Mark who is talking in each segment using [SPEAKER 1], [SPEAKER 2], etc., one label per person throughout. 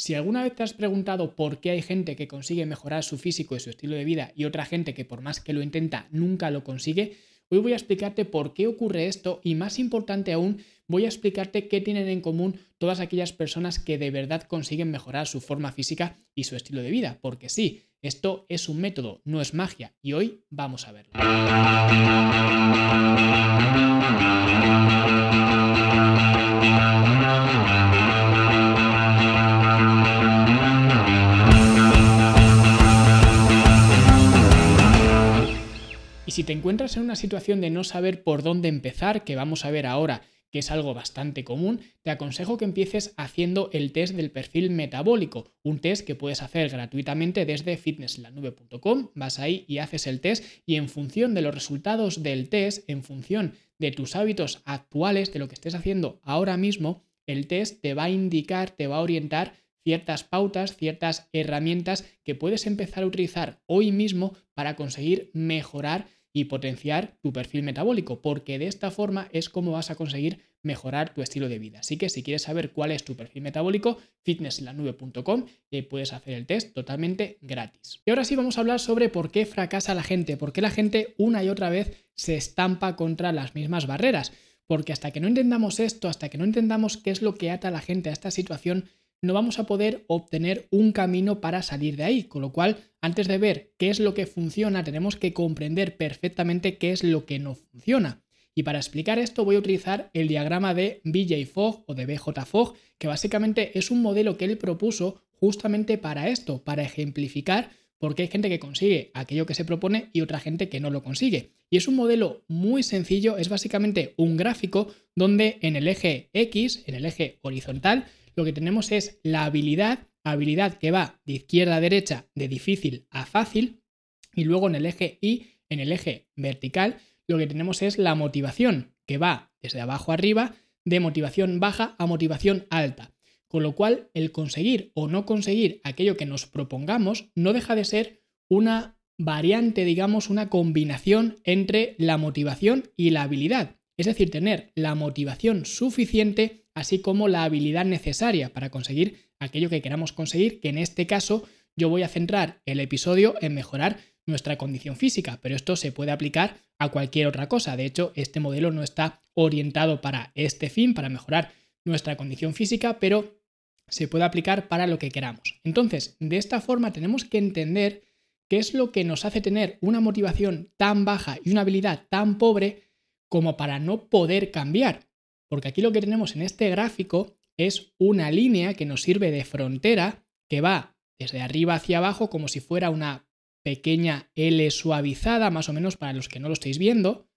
[SPEAKER 1] Si alguna vez te has preguntado por qué hay gente que consigue mejorar su físico y su estilo de vida y otra gente que por más que lo intenta nunca lo consigue, hoy voy a explicarte por qué ocurre esto y más importante aún, voy a explicarte qué tienen en común todas aquellas personas que de verdad consiguen mejorar su forma física y su estilo de vida. Porque sí, esto es un método, no es magia y hoy vamos a verlo. Si te encuentras en una situación de no saber por dónde empezar, que vamos a ver ahora, que es algo bastante común, te aconsejo que empieces haciendo el test del perfil metabólico, un test que puedes hacer gratuitamente desde fitnesslanube.com, vas ahí y haces el test y en función de los resultados del test, en función de tus hábitos actuales, de lo que estés haciendo ahora mismo, el test te va a indicar, te va a orientar ciertas pautas, ciertas herramientas que puedes empezar a utilizar hoy mismo para conseguir mejorar y potenciar tu perfil metabólico, porque de esta forma es como vas a conseguir mejorar tu estilo de vida. Así que si quieres saber cuál es tu perfil metabólico, fitnesslanube.com y puedes hacer el test totalmente gratis. Y ahora sí vamos a hablar sobre por qué fracasa la gente, por qué la gente una y otra vez se estampa contra las mismas barreras. Porque hasta que no entendamos esto, hasta que no entendamos qué es lo que ata a la gente a esta situación, no vamos a poder obtener un camino para salir de ahí. Con lo cual, antes de ver qué es lo que funciona, tenemos que comprender perfectamente qué es lo que no funciona. Y para explicar esto voy a utilizar el diagrama de BJ Fogg o de BJ Fogg, que básicamente es un modelo que él propuso justamente para esto, para ejemplificar por qué hay gente que consigue aquello que se propone y otra gente que no lo consigue. Y es un modelo muy sencillo, es básicamente un gráfico donde en el eje X, en el eje horizontal, lo que tenemos es la habilidad, habilidad que va de izquierda a derecha, de difícil a fácil, y luego en el eje Y, en el eje vertical, lo que tenemos es la motivación, que va desde abajo arriba, de motivación baja a motivación alta. Con lo cual, el conseguir o no conseguir aquello que nos propongamos no deja de ser una variante, digamos, una combinación entre la motivación y la habilidad. Es decir, tener la motivación suficiente así como la habilidad necesaria para conseguir aquello que queramos conseguir, que en este caso yo voy a centrar el episodio en mejorar nuestra condición física, pero esto se puede aplicar a cualquier otra cosa. De hecho, este modelo no está orientado para este fin, para mejorar nuestra condición física, pero se puede aplicar para lo que queramos. Entonces, de esta forma tenemos que entender qué es lo que nos hace tener una motivación tan baja y una habilidad tan pobre como para no poder cambiar. Porque aquí lo que tenemos en este gráfico es una línea que nos sirve de frontera que va desde arriba hacia abajo como si fuera una pequeña L suavizada, más o menos para los que no lo estáis viendo.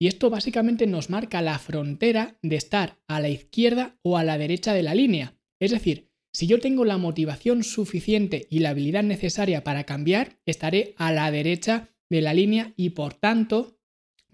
[SPEAKER 1] Y esto básicamente nos marca la frontera de estar a la izquierda o a la derecha de la línea. Es decir, si yo tengo la motivación suficiente y la habilidad necesaria para cambiar, estaré a la derecha de la línea y por tanto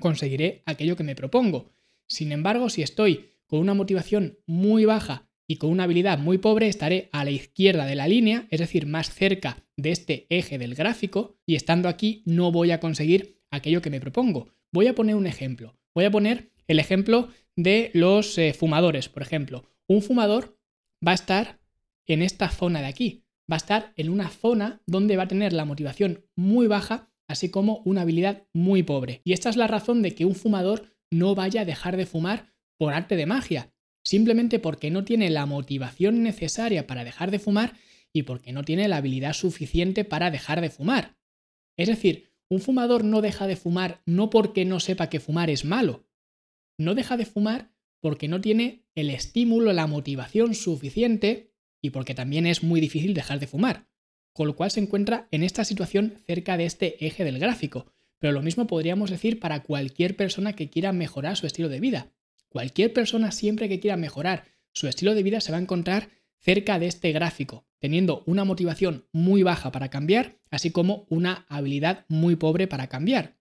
[SPEAKER 1] conseguiré aquello que me propongo. Sin embargo, si estoy con una motivación muy baja y con una habilidad muy pobre, estaré a la izquierda de la línea, es decir, más cerca de este eje del gráfico, y estando aquí no voy a conseguir aquello que me propongo. Voy a poner un ejemplo. Voy a poner el ejemplo de los eh, fumadores, por ejemplo. Un fumador va a estar en esta zona de aquí. Va a estar en una zona donde va a tener la motivación muy baja, así como una habilidad muy pobre. Y esta es la razón de que un fumador no vaya a dejar de fumar por arte de magia, simplemente porque no tiene la motivación necesaria para dejar de fumar y porque no tiene la habilidad suficiente para dejar de fumar. Es decir, un fumador no deja de fumar no porque no sepa que fumar es malo, no deja de fumar porque no tiene el estímulo, la motivación suficiente y porque también es muy difícil dejar de fumar, con lo cual se encuentra en esta situación cerca de este eje del gráfico, pero lo mismo podríamos decir para cualquier persona que quiera mejorar su estilo de vida. Cualquier persona siempre que quiera mejorar su estilo de vida se va a encontrar cerca de este gráfico, teniendo una motivación muy baja para cambiar, así como una habilidad muy pobre para cambiar.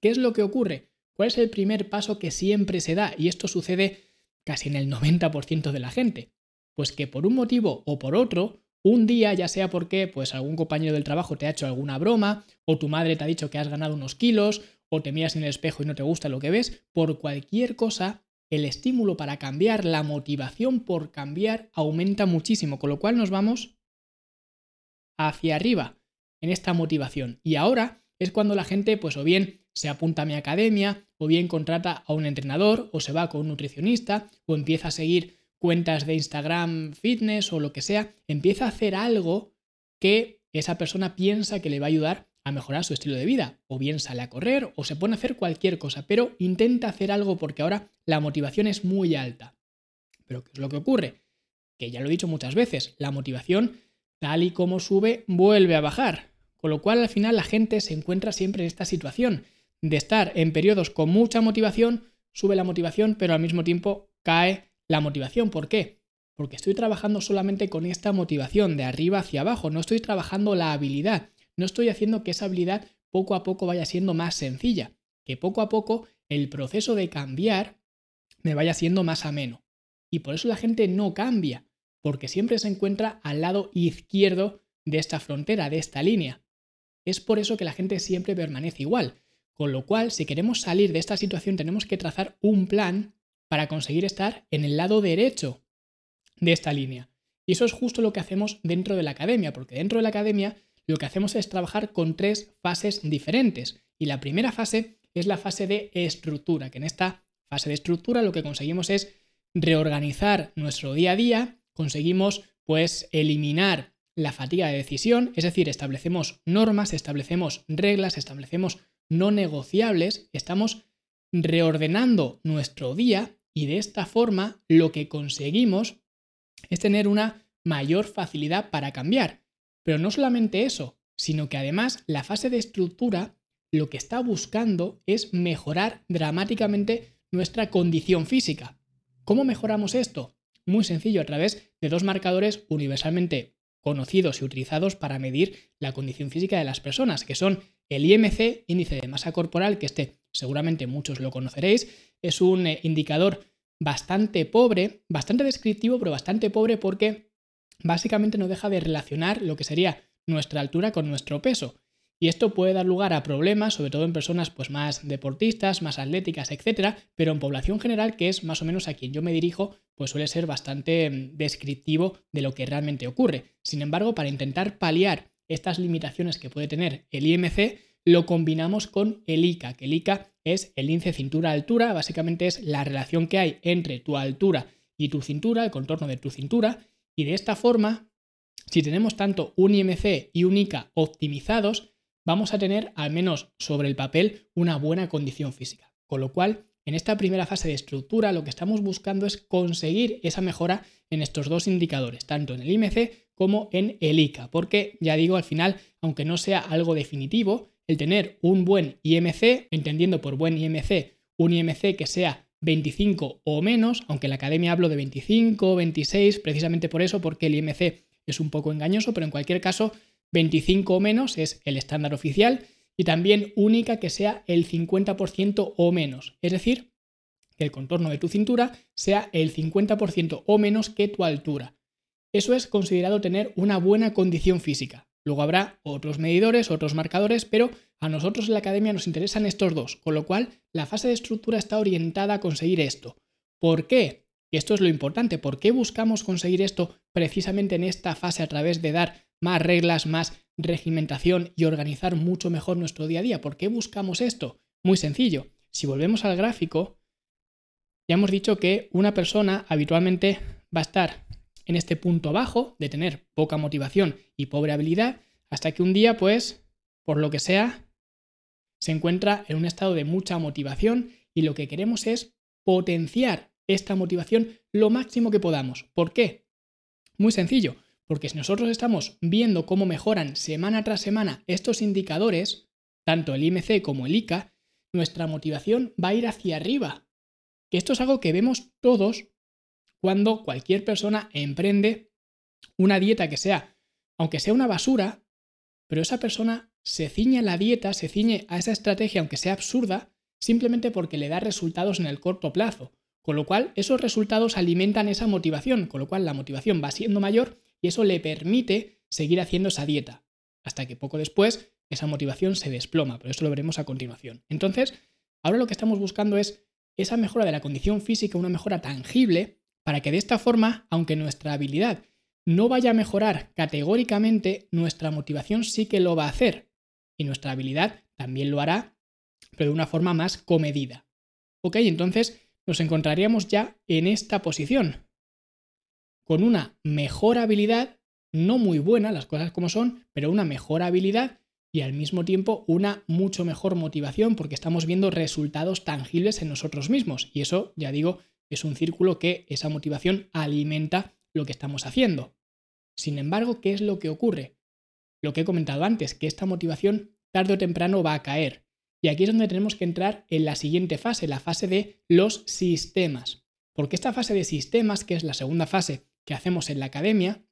[SPEAKER 1] ¿Qué es lo que ocurre? ¿Cuál es el primer paso que siempre se da? Y esto sucede casi en el 90% de la gente. Pues que por un motivo o por otro, un día, ya sea porque pues algún compañero del trabajo te ha hecho alguna broma, o tu madre te ha dicho que has ganado unos kilos, o te miras en el espejo y no te gusta lo que ves, por cualquier cosa, el estímulo para cambiar, la motivación por cambiar aumenta muchísimo, con lo cual nos vamos hacia arriba en esta motivación. Y ahora es cuando la gente, pues o bien se apunta a mi academia, o bien contrata a un entrenador, o se va con un nutricionista, o empieza a seguir cuentas de Instagram fitness o lo que sea, empieza a hacer algo que esa persona piensa que le va a ayudar a mejorar su estilo de vida. O bien sale a correr o se pone a hacer cualquier cosa, pero intenta hacer algo porque ahora la motivación es muy alta. Pero ¿qué es lo que ocurre? Que ya lo he dicho muchas veces, la motivación, tal y como sube, vuelve a bajar. Con lo cual al final la gente se encuentra siempre en esta situación de estar en periodos con mucha motivación, sube la motivación, pero al mismo tiempo cae la motivación. ¿Por qué? Porque estoy trabajando solamente con esta motivación de arriba hacia abajo, no estoy trabajando la habilidad no estoy haciendo que esa habilidad poco a poco vaya siendo más sencilla, que poco a poco el proceso de cambiar me vaya siendo más ameno. Y por eso la gente no cambia, porque siempre se encuentra al lado izquierdo de esta frontera, de esta línea. Es por eso que la gente siempre permanece igual. Con lo cual, si queremos salir de esta situación, tenemos que trazar un plan para conseguir estar en el lado derecho de esta línea. Y eso es justo lo que hacemos dentro de la academia, porque dentro de la academia lo que hacemos es trabajar con tres fases diferentes. Y la primera fase es la fase de estructura, que en esta fase de estructura lo que conseguimos es reorganizar nuestro día a día, conseguimos pues eliminar la fatiga de decisión, es decir, establecemos normas, establecemos reglas, establecemos no negociables, estamos reordenando nuestro día y de esta forma lo que conseguimos es tener una mayor facilidad para cambiar. Pero no solamente eso, sino que además la fase de estructura lo que está buscando es mejorar dramáticamente nuestra condición física. ¿Cómo mejoramos esto? Muy sencillo, a través de dos marcadores universalmente conocidos y utilizados para medir la condición física de las personas, que son el IMC, índice de masa corporal, que este seguramente muchos lo conoceréis, es un eh, indicador bastante pobre, bastante descriptivo, pero bastante pobre porque básicamente no deja de relacionar lo que sería nuestra altura con nuestro peso. Y esto puede dar lugar a problemas, sobre todo en personas pues, más deportistas, más atléticas, etcétera, pero en población general, que es más o menos a quien yo me dirijo, pues suele ser bastante mm, descriptivo de lo que realmente ocurre. Sin embargo, para intentar paliar estas limitaciones que puede tener el IMC, lo combinamos con el ICA, que el ICA es el índice cintura-altura, básicamente es la relación que hay entre tu altura y tu cintura, el contorno de tu cintura, y de esta forma, si tenemos tanto un IMC y un ICA optimizados, vamos a tener, al menos sobre el papel, una buena condición física. Con lo cual, en esta primera fase de estructura, lo que estamos buscando es conseguir esa mejora en estos dos indicadores, tanto en el IMC como en el ICA, porque ya digo, al final, aunque no sea algo definitivo, el tener un buen IMC, entendiendo por buen IMC un IMC que sea 25 o menos, aunque en la academia hablo de 25, 26, precisamente por eso, porque el IMC es un poco engañoso, pero en cualquier caso, 25 o menos es el estándar oficial y también única que sea el 50% o menos, es decir, que el contorno de tu cintura sea el 50% o menos que tu altura. Eso es considerado tener una buena condición física. Luego habrá otros medidores, otros marcadores, pero a nosotros en la academia nos interesan estos dos, con lo cual la fase de estructura está orientada a conseguir esto. ¿Por qué? Y esto es lo importante, ¿por qué buscamos conseguir esto precisamente en esta fase a través de dar más reglas, más regimentación y organizar mucho mejor nuestro día a día? ¿Por qué buscamos esto? Muy sencillo. Si volvemos al gráfico, ya hemos dicho que una persona habitualmente va a estar en este punto bajo de tener poca motivación y pobre habilidad, hasta que un día, pues, por lo que sea, se encuentra en un estado de mucha motivación y lo que queremos es potenciar esta motivación lo máximo que podamos. ¿Por qué? Muy sencillo, porque si nosotros estamos viendo cómo mejoran semana tras semana estos indicadores, tanto el IMC como el ICA, nuestra motivación va a ir hacia arriba. Esto es algo que vemos todos cuando cualquier persona emprende una dieta que sea, aunque sea una basura, pero esa persona se ciñe a la dieta, se ciñe a esa estrategia, aunque sea absurda, simplemente porque le da resultados en el corto plazo. Con lo cual, esos resultados alimentan esa motivación, con lo cual la motivación va siendo mayor y eso le permite seguir haciendo esa dieta, hasta que poco después esa motivación se desploma, pero eso lo veremos a continuación. Entonces, ahora lo que estamos buscando es esa mejora de la condición física, una mejora tangible, para que de esta forma, aunque nuestra habilidad no vaya a mejorar categóricamente, nuestra motivación sí que lo va a hacer. Y nuestra habilidad también lo hará, pero de una forma más comedida. Ok, entonces nos encontraríamos ya en esta posición, con una mejor habilidad, no muy buena, las cosas como son, pero una mejor habilidad y al mismo tiempo una mucho mejor motivación porque estamos viendo resultados tangibles en nosotros mismos. Y eso, ya digo, es un círculo que esa motivación alimenta lo que estamos haciendo. Sin embargo, ¿qué es lo que ocurre? Lo que he comentado antes, que esta motivación tarde o temprano va a caer. Y aquí es donde tenemos que entrar en la siguiente fase, la fase de los sistemas. Porque esta fase de sistemas, que es la segunda fase que hacemos en la academia,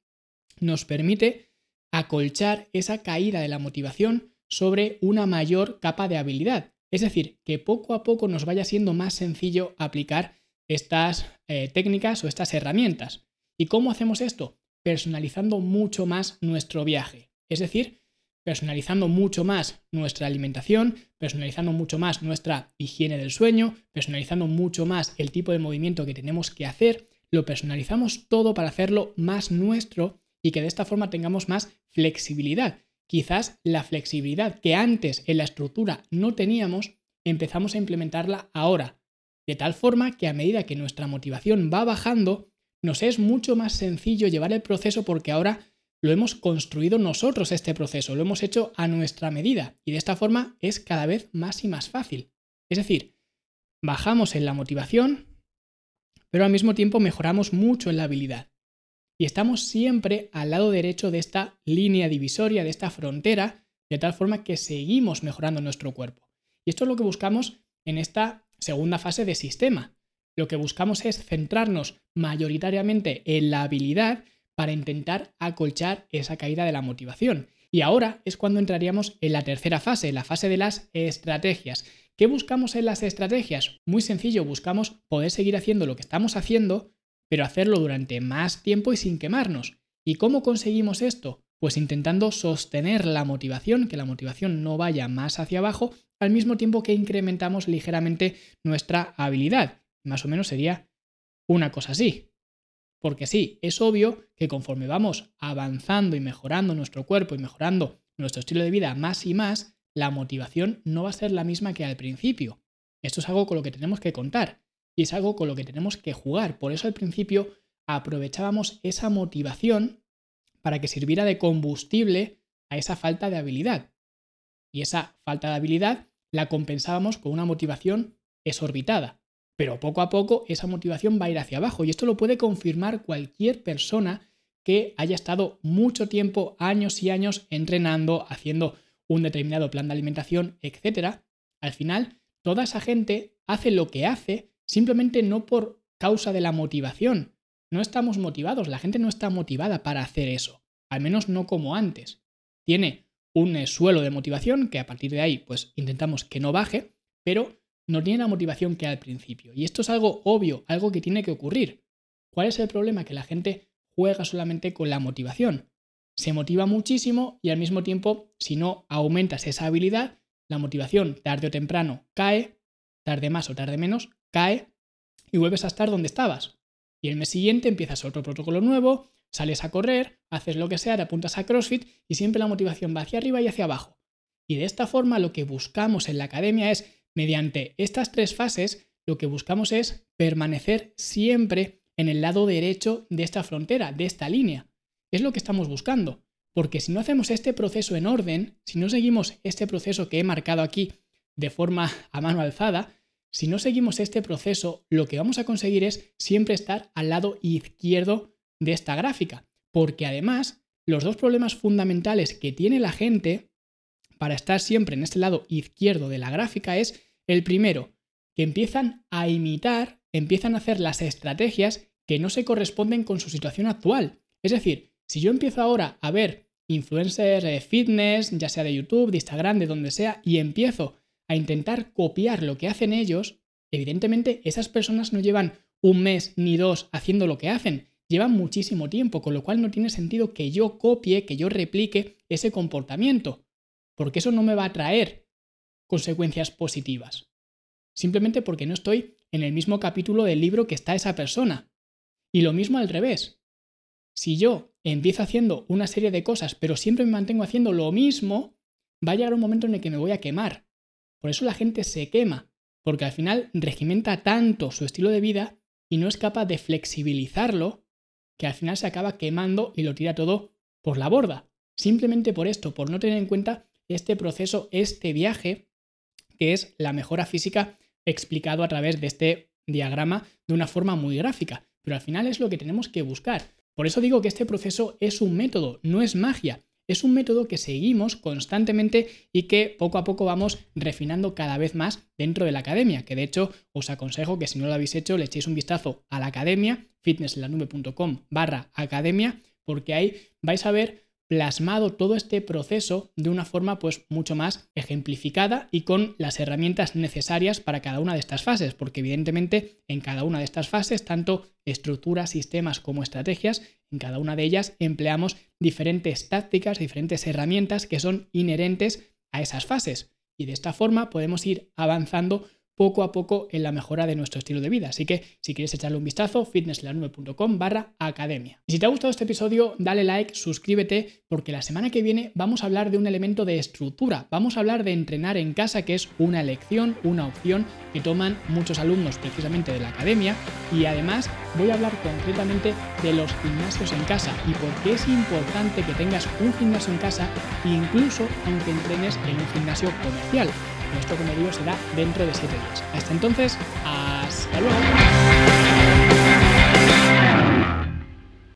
[SPEAKER 1] nos permite acolchar esa caída de la motivación sobre una mayor capa de habilidad. Es decir, que poco a poco nos vaya siendo más sencillo aplicar estas eh, técnicas o estas herramientas. ¿Y cómo hacemos esto? Personalizando mucho más nuestro viaje. Es decir, personalizando mucho más nuestra alimentación, personalizando mucho más nuestra higiene del sueño, personalizando mucho más el tipo de movimiento que tenemos que hacer, lo personalizamos todo para hacerlo más nuestro y que de esta forma tengamos más flexibilidad. Quizás la flexibilidad que antes en la estructura no teníamos, empezamos a implementarla ahora, de tal forma que a medida que nuestra motivación va bajando, nos es mucho más sencillo llevar el proceso porque ahora lo hemos construido nosotros este proceso, lo hemos hecho a nuestra medida y de esta forma es cada vez más y más fácil. Es decir, bajamos en la motivación, pero al mismo tiempo mejoramos mucho en la habilidad. Y estamos siempre al lado derecho de esta línea divisoria, de esta frontera, de tal forma que seguimos mejorando nuestro cuerpo. Y esto es lo que buscamos en esta segunda fase de sistema. Lo que buscamos es centrarnos mayoritariamente en la habilidad para intentar acolchar esa caída de la motivación. Y ahora es cuando entraríamos en la tercera fase, la fase de las estrategias. ¿Qué buscamos en las estrategias? Muy sencillo, buscamos poder seguir haciendo lo que estamos haciendo, pero hacerlo durante más tiempo y sin quemarnos. ¿Y cómo conseguimos esto? Pues intentando sostener la motivación, que la motivación no vaya más hacia abajo, al mismo tiempo que incrementamos ligeramente nuestra habilidad. Más o menos sería una cosa así. Porque sí, es obvio que conforme vamos avanzando y mejorando nuestro cuerpo y mejorando nuestro estilo de vida más y más, la motivación no va a ser la misma que al principio. Esto es algo con lo que tenemos que contar y es algo con lo que tenemos que jugar. Por eso al principio aprovechábamos esa motivación para que sirviera de combustible a esa falta de habilidad. Y esa falta de habilidad la compensábamos con una motivación exorbitada. Pero poco a poco esa motivación va a ir hacia abajo y esto lo puede confirmar cualquier persona que haya estado mucho tiempo, años y años entrenando, haciendo un determinado plan de alimentación, etc. Al final, toda esa gente hace lo que hace simplemente no por causa de la motivación. No estamos motivados, la gente no está motivada para hacer eso, al menos no como antes. Tiene un suelo de motivación que a partir de ahí pues intentamos que no baje, pero no tiene la motivación que al principio. Y esto es algo obvio, algo que tiene que ocurrir. ¿Cuál es el problema? Que la gente juega solamente con la motivación. Se motiva muchísimo y al mismo tiempo, si no aumentas esa habilidad, la motivación tarde o temprano cae, tarde más o tarde menos, cae y vuelves a estar donde estabas. Y el mes siguiente empiezas otro protocolo nuevo, sales a correr, haces lo que sea, te apuntas a CrossFit y siempre la motivación va hacia arriba y hacia abajo. Y de esta forma lo que buscamos en la academia es Mediante estas tres fases, lo que buscamos es permanecer siempre en el lado derecho de esta frontera, de esta línea. Es lo que estamos buscando. Porque si no hacemos este proceso en orden, si no seguimos este proceso que he marcado aquí de forma a mano alzada, si no seguimos este proceso, lo que vamos a conseguir es siempre estar al lado izquierdo de esta gráfica. Porque además, los dos problemas fundamentales que tiene la gente para estar siempre en este lado izquierdo de la gráfica es el primero, que empiezan a imitar, empiezan a hacer las estrategias que no se corresponden con su situación actual. Es decir, si yo empiezo ahora a ver influencers de fitness, ya sea de YouTube, de Instagram, de donde sea, y empiezo a intentar copiar lo que hacen ellos, evidentemente esas personas no llevan un mes ni dos haciendo lo que hacen, llevan muchísimo tiempo, con lo cual no tiene sentido que yo copie, que yo replique ese comportamiento porque eso no me va a traer consecuencias positivas. Simplemente porque no estoy en el mismo capítulo del libro que está esa persona. Y lo mismo al revés. Si yo empiezo haciendo una serie de cosas, pero siempre me mantengo haciendo lo mismo, va a llegar un momento en el que me voy a quemar. Por eso la gente se quema, porque al final regimenta tanto su estilo de vida y no es capaz de flexibilizarlo, que al final se acaba quemando y lo tira todo por la borda. Simplemente por esto, por no tener en cuenta este proceso, este viaje, que es la mejora física explicado a través de este diagrama de una forma muy gráfica. Pero al final es lo que tenemos que buscar. Por eso digo que este proceso es un método, no es magia. Es un método que seguimos constantemente y que poco a poco vamos refinando cada vez más dentro de la academia, que de hecho os aconsejo que si no lo habéis hecho le echéis un vistazo a la academia, fitnesslanube.com barra academia, porque ahí vais a ver plasmado todo este proceso de una forma pues mucho más ejemplificada y con las herramientas necesarias para cada una de estas fases, porque evidentemente en cada una de estas fases, tanto estructuras, sistemas como estrategias, en cada una de ellas empleamos diferentes tácticas, diferentes herramientas que son inherentes a esas fases. Y de esta forma podemos ir avanzando poco a poco en la mejora de nuestro estilo de vida. Así que si quieres echarle un vistazo, fitnesslanube.com barra academia. Y si te ha gustado este episodio, dale like, suscríbete, porque la semana que viene vamos a hablar de un elemento de estructura. Vamos a hablar de entrenar en casa, que es una elección, una opción que toman muchos alumnos precisamente de la academia. Y además voy a hablar concretamente de los gimnasios en casa y por qué es importante que tengas un gimnasio en casa, incluso aunque entrenes en un gimnasio comercial. Nuestro comerío será dentro de 7 días. Hasta entonces, hasta luego.